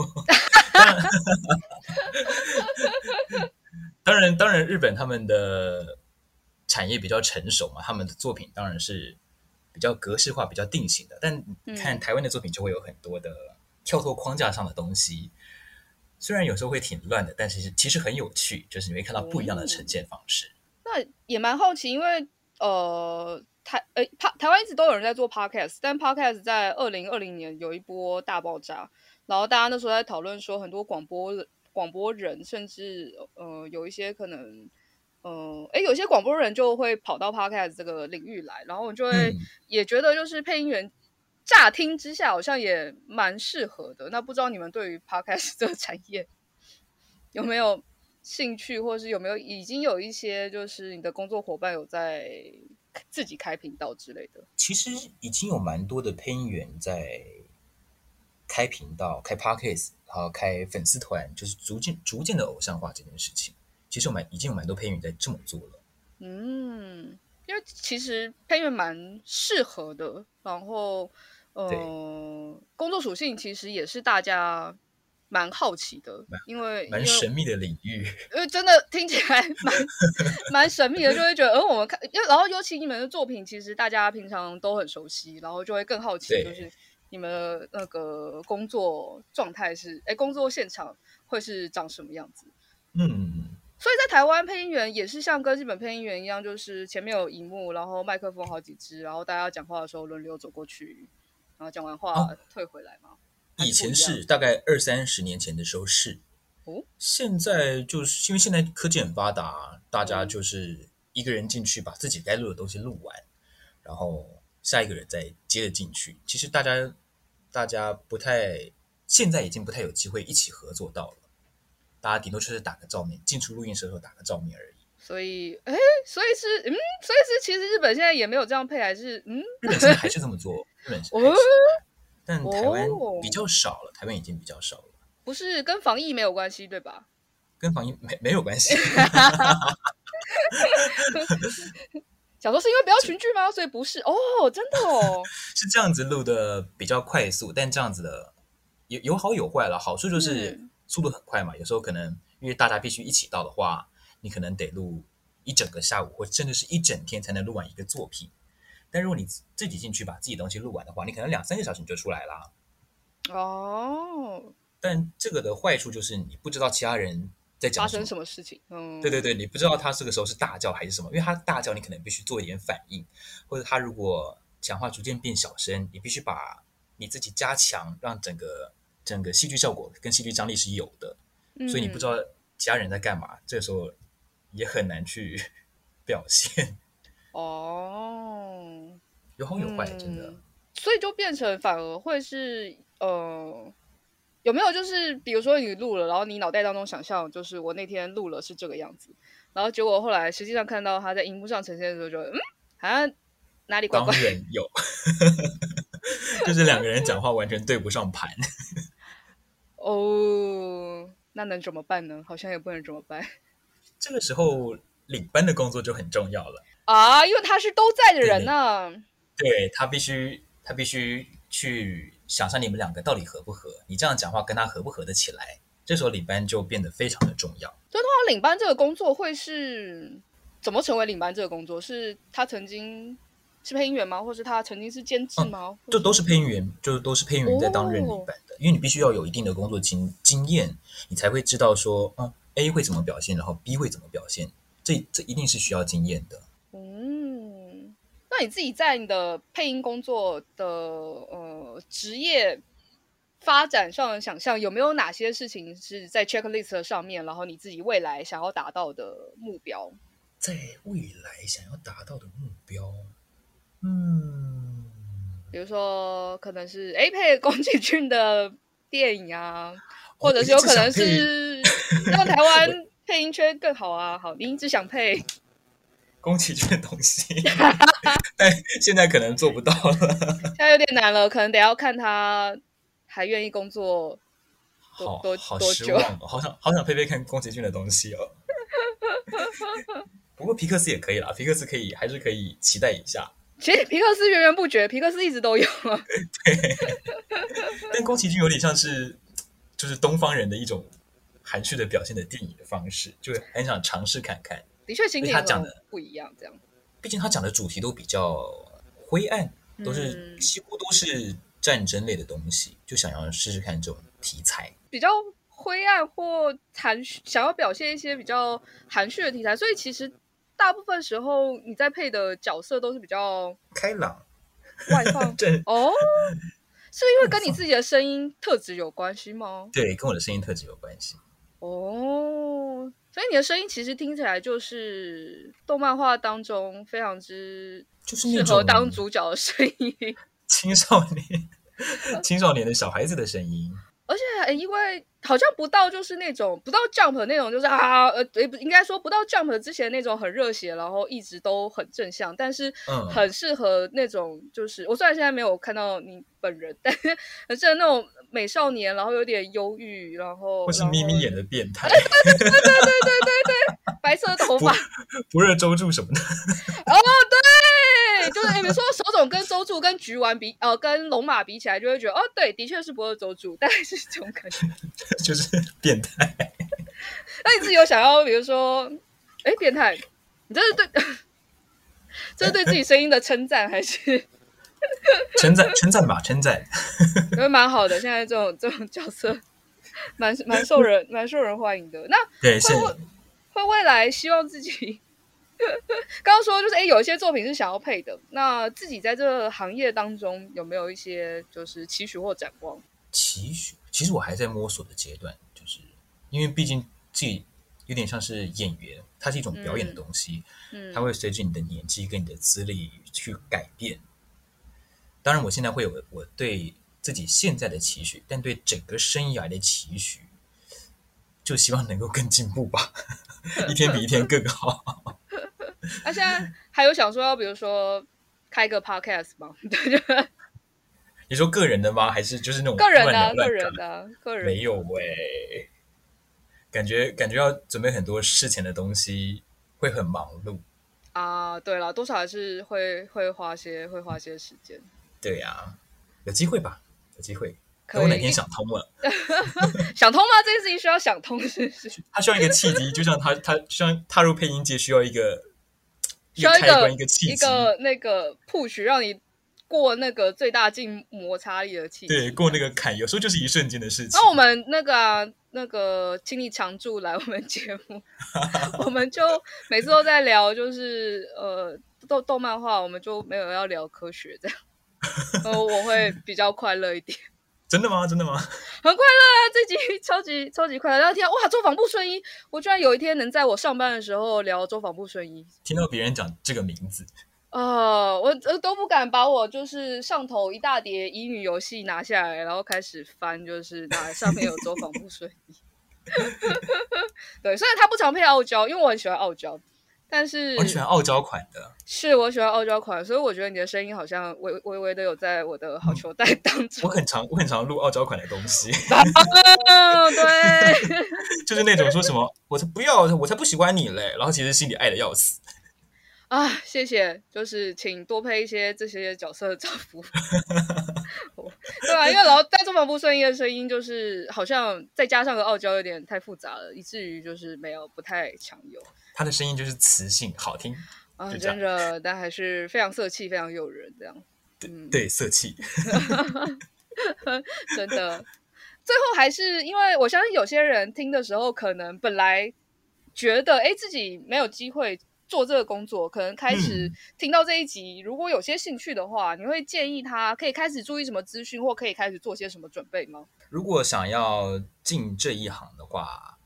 当然，当然，日本他们的产业比较成熟嘛，他们的作品当然是比较格式化、比较定型的。但看台湾的作品，就会有很多的跳脱框架上的东西。虽然有时候会挺乱的，但是其实很有趣，就是你会看到不一样的呈现方式。嗯、那也蛮好奇，因为。呃，台诶，台台湾一直都有人在做 podcast，但 podcast 在二零二零年有一波大爆炸，然后大家那时候在讨论说，很多广播广播人，甚至呃有一些可能，呃，诶，有些广播人就会跑到 podcast 这个领域来，然后我就会也觉得，就是配音员乍听之下好像也蛮适合的。那不知道你们对于 podcast 这个产业 有没有？兴趣，或是有没有已经有一些，就是你的工作伙伴有在自己开频道之类的？其实已经有蛮多的配音员在开频道、开 podcast，然后开粉丝团，就是逐渐逐渐的偶像化这件事情。其实我们已经有蛮多配音员在这么做了。嗯，因为其实配音员蛮适合的，然后呃，工作属性其实也是大家。蛮好奇的，因为蛮神秘的领域，因为真的听起来蛮 蛮神秘的，就会觉得，而我们看，因为然后尤其你们的作品，其实大家平常都很熟悉，然后就会更好奇，就是你们的那个工作状态是，哎，工作现场会是长什么样子？嗯，所以在台湾配音员也是像跟日本配音员一样，就是前面有荧幕，然后麦克风好几支，然后大家讲话的时候轮流走过去，然后讲完话退回来嘛。哦、以前是大概二三十年前的时候是，哦，现在就是因为现在科技很发达，大家就是一个人进去把自己该录的东西录完，然后下一个人再接着进去。其实大家大家不太。现在已经不太有机会一起合作到了，大家顶多就是打个照面，进出录音室的时候打个照面而已。所以，哎，所以是，嗯，所以是，其实日本现在也没有这样配，还是，嗯，日本现在还是这么做，日本是，哦，但台湾比较少了，台湾已经比较少了。不是跟防疫没有关系，对吧？跟防疫没没有关系。想说是因为不要群聚吗？所以不是哦，真的哦，是这样子录的比较快速，但这样子的。有有好有坏了，好处就是速度很快嘛。嗯、有时候可能因为大家必须一起到的话，你可能得录一整个下午，或甚至是一整天才能录完一个作品。但如果你自己进去把自己东西录完的话，你可能两三个小时你就出来了。哦。但这个的坏处就是你不知道其他人在讲什么，发生什么事情。嗯。对对对，你不知道他这个时候是大叫还是什么，因为他大叫，你可能必须做一点反应，或者他如果讲话逐渐变小声，你必须把你自己加强，让整个。整个戏剧效果跟戏剧张力是有的，嗯、所以你不知道其他人在干嘛，这个时候也很难去 表现。哦，有好有坏，嗯、真的。所以就变成反而会是呃，有没有就是比如说你录了，然后你脑袋当中想象就是我那天录了是这个样子，然后结果后来实际上看到他在荧幕上呈现的时候就，就嗯，好像哪里怪怪。当然有，就是两个人讲话完全对不上盘。哦，那能怎么办呢？好像也不能怎么办。这个时候领班的工作就很重要了啊，因为他是都在的人呢、啊。对，他必须，他必须去想象你们两个到底合不合。你这样讲话跟他合不合得起来？这时候领班就变得非常的重要。所以通常领班这个工作会是怎么成为领班这个工作？是他曾经。是配音员吗？或是他曾经是监制吗？这、嗯、都是配音员，就是都是配音员在当任领班的。哦、因为你必须要有一定的工作经经验，你才会知道说，嗯，A 会怎么表现，然后 B 会怎么表现。这这一定是需要经验的。你自己在你的配音工作的呃职业发展上的想象，有没有哪些事情是在 checklist 上面，然后你自己未来想要达到的目标？在未来想要达到的目标。嗯，比如说，可能是哎配宫崎骏的电影啊，或者是有可能是让台湾配音圈更好啊。好，你一直想配宫崎骏的东西，但现在可能做不到了，现在有点难了，可能得要看他还愿意工作好多好多久，好想好想配配看宫崎骏的东西哦。不过皮克斯也可以啦，皮克斯可以还是可以期待一下。其实皮克斯源源不绝，皮克斯一直都有啊。对，但宫崎骏有点像是，就是东方人的一种含蓄的表现的电影的方式，就很想尝试看看。的确，情他讲的不一样，这样。毕竟他讲的主题都比较灰暗，都是、嗯、几乎都是战争类的东西，就想要试试看这种题材。比较灰暗或含蓄，想要表现一些比较含蓄的题材，所以其实。大部分时候你在配的角色都是比较开朗、外放。对哦，是因为跟你自己的声音特质有关系吗？对，跟我的声音特质有关系。哦，所以你的声音其实听起来就是动漫画当中非常之就是适合当主角的声音，青少年、青少年的小孩子的声音。而且，因为好像不到就是那种不到 Jump 那种，就是啊呃，不应该说不到 Jump 之前那种很热血，然后一直都很正向，但是很适合那种就是、嗯、我虽然现在没有看到你本人，但是很适合那种美少年，然后有点忧郁，然后或是眯眯眼的变态，对对对对对对对，白色的头发，不热周助什么的。哦，对，就是你们说手冢跟周助跟菊丸比，呃，跟龙马比起来，就会觉得哦，对，的确是不热周助，但是这种感觉，就是变态。那你自己有想要，比如说，哎，变态，你这是对，这是对自己声音的称赞还是？称赞？称赞吧，称赞。因为蛮好的，现在这种这种角色，蛮蛮受人蛮受人欢迎的。那对是。会未来希望自己 刚刚说就是哎，有一些作品是想要配的，那自己在这个行业当中有没有一些就是期许或展望？期许，其实我还在摸索的阶段，就是因为毕竟自己有点像是演员，它是一种表演的东西，嗯，它会随着你的年纪跟你的资历去改变。当然，我现在会有我对自己现在的期许，但对整个生涯的期许，就希望能够更进步吧，一天比一天更好。那、啊、现在还有想说要，比如说开个 podcast 吗？对，你说个人的吗？还是就是那种个人的、啊、个人的、个人的？没有喂、欸，感觉感觉要准备很多事前的东西，会很忙碌啊。对了，多少还是会会花些会花些时间。对呀、啊，有机会吧？有机会。可我哪天想通了？想通吗？这件事情需要想通，是不是？他需要一个契机，就像他他需要踏入配音界需要一个。需要一个一个契机，一个那个 push，让你过那个最大静摩擦力的契机。对，过那个坎，有时候就是一瞬间的事情。那我们那个、啊、那个，请你常驻来我们节目，我们就每次都在聊，就是呃，动动漫画，我们就没有要聊科学这样，呃，我会比较快乐一点。真的吗？真的吗？很快乐啊！这集 超级超级快乐。然后听到哇，周访不顺一，我居然有一天能在我上班的时候聊周访不顺一。听到别人讲这个名字，呃，我我都不敢把我就是上头一大叠乙女游戏拿下来，然后开始翻，就是那上面有周访不顺一。对，虽然他不常配傲娇，因为我很喜欢傲娇。但是我喜欢傲娇款的，是我喜欢傲娇款，所以我觉得你的声音好像微微微的有在我的好球袋当中。嗯、我很常我很常录傲娇款的东西，哦、对，就是那种说什么我才不要，我才不喜欢你嘞，然后其实心里爱的要死。啊，谢谢，就是请多配一些这些角色的照顾，对吧、啊？因为老在这么不顺意的声音，就是好像再加上个傲娇，有点太复杂了，以至于就是没有不太强有。他的声音就是磁性好听啊，真的，但还是非常色气，非常诱人，这样。嗯、对，对，色气，真的。最后还是因为我相信有些人听的时候，可能本来觉得哎自己没有机会。做这个工作，可能开始听到这一集，嗯，如果有些兴趣的话，你会建议他可以开始注意什么资讯，或可以开始做些什么准备吗？如果想要进这一行的话，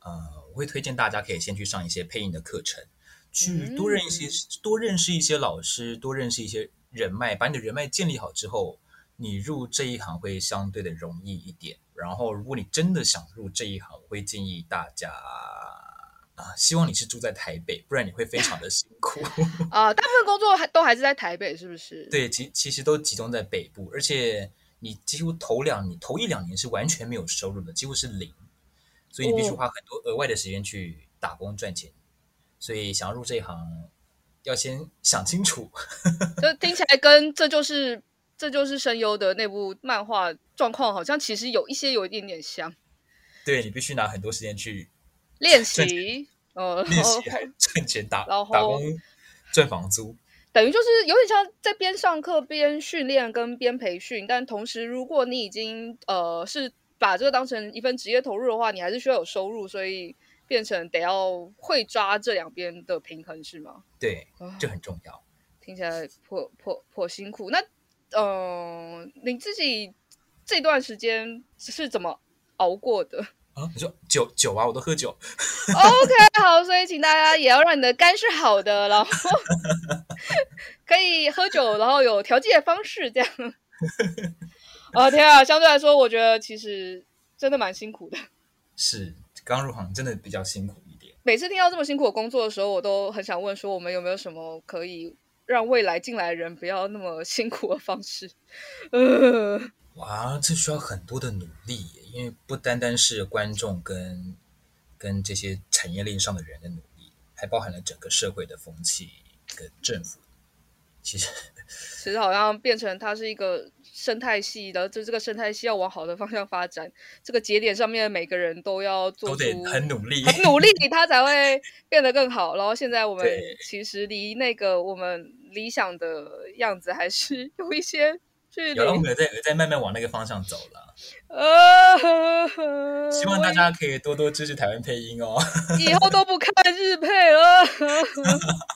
呃，我会推荐大家可以先去上一些配音的课程，去多认识多认识一些老师，多认识一些人脉，把你的人脉建立好之后，你入这一行会相对的容易一点。然后，如果你真的想入这一行，我会建议大家。啊，希望你是住在台北，不然你会非常的辛苦 啊。大部分工作还都还是在台北，是不是？对，其其实都集中在北部，而且你几乎头两你、头一两年是完全没有收入的，几乎是零，所以你必须花很多额外的时间去打工赚钱。哦、所以想要入这一行，要先想清楚。就听起来跟这就是这就是声优的那部漫画状况，好像其实有一些有一点点像。对，你必须拿很多时间去。练习，呃，练习还赚钱打打工赚房租，等于就是有点像在边上课边训练跟边培训，但同时如果你已经呃是把这个当成一份职业投入的话，你还是需要有收入，所以变成得要会抓这两边的平衡，是吗？对，这很重要。听起来颇颇颇辛苦。那嗯、呃，你自己这段时间是怎么熬过的？啊，你说酒酒啊，我都喝酒。OK，好，所以请大家也要让你的肝是好的，然后 可以喝酒，然后有调剂的方式，这样。哦天啊，相对来说，我觉得其实真的蛮辛苦的。是，刚入行真的比较辛苦一点。每次听到这么辛苦的工作的时候，我都很想问说，我们有没有什么可以让未来进来的人不要那么辛苦的方式？呃。哇，这需要很多的努力，因为不单单是观众跟跟这些产业链上的人的努力，还包含了整个社会的风气跟政府。其实，其实好像变成它是一个生态系的，就这个生态系要往好的方向发展，这个节点上面每个人都要做出很努力，很努力，它才会变得更好。然后现在我们其实离那个我们理想的样子还是 有一些。有了，我们在在慢慢往那个方向走了。呃，希望大家可以多多支持台湾配音哦。以后都不看日配了。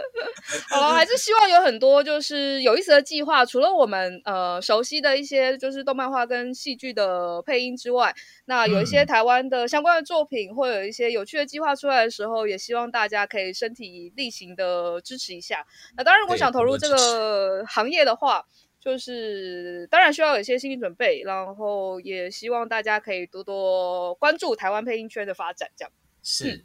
好了，还是希望有很多就是有意思的计划。除了我们呃熟悉的一些就是动漫画跟戏剧的配音之外，那有一些台湾的相关的作品，或有一些有趣的计划出来的时候，也希望大家可以身体力行的支持一下。那当然，如果想投入这个行业的话，就是当然需要有一些心理准备，然后也希望大家可以多多关注台湾配音圈的发展。这样是。嗯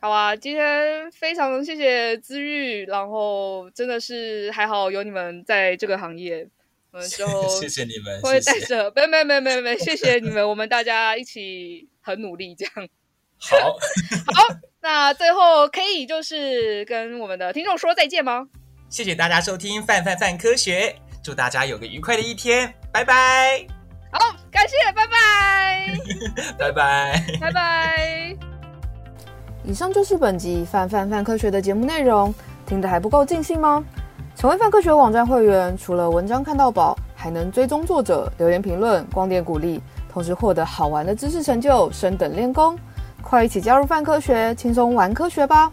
好啊，今天非常谢谢资玉，然后真的是还好有你们在这个行业，我们之后谢谢你们，会带着没没没没没，谢谢你们，我们大家一起很努力这样。好，好，那最后可以就是跟我们的听众说再见吗？谢谢大家收听《范范范科学》，祝大家有个愉快的一天，拜拜。好，感谢，拜拜，拜拜，拜拜。以上就是本集范范范科学的节目内容，听得还不够尽兴吗？成为范科学网站会员，除了文章看到饱，还能追踪作者、留言评论、光点鼓励，同时获得好玩的知识成就、升等练功。快一起加入范科学，轻松玩科学吧！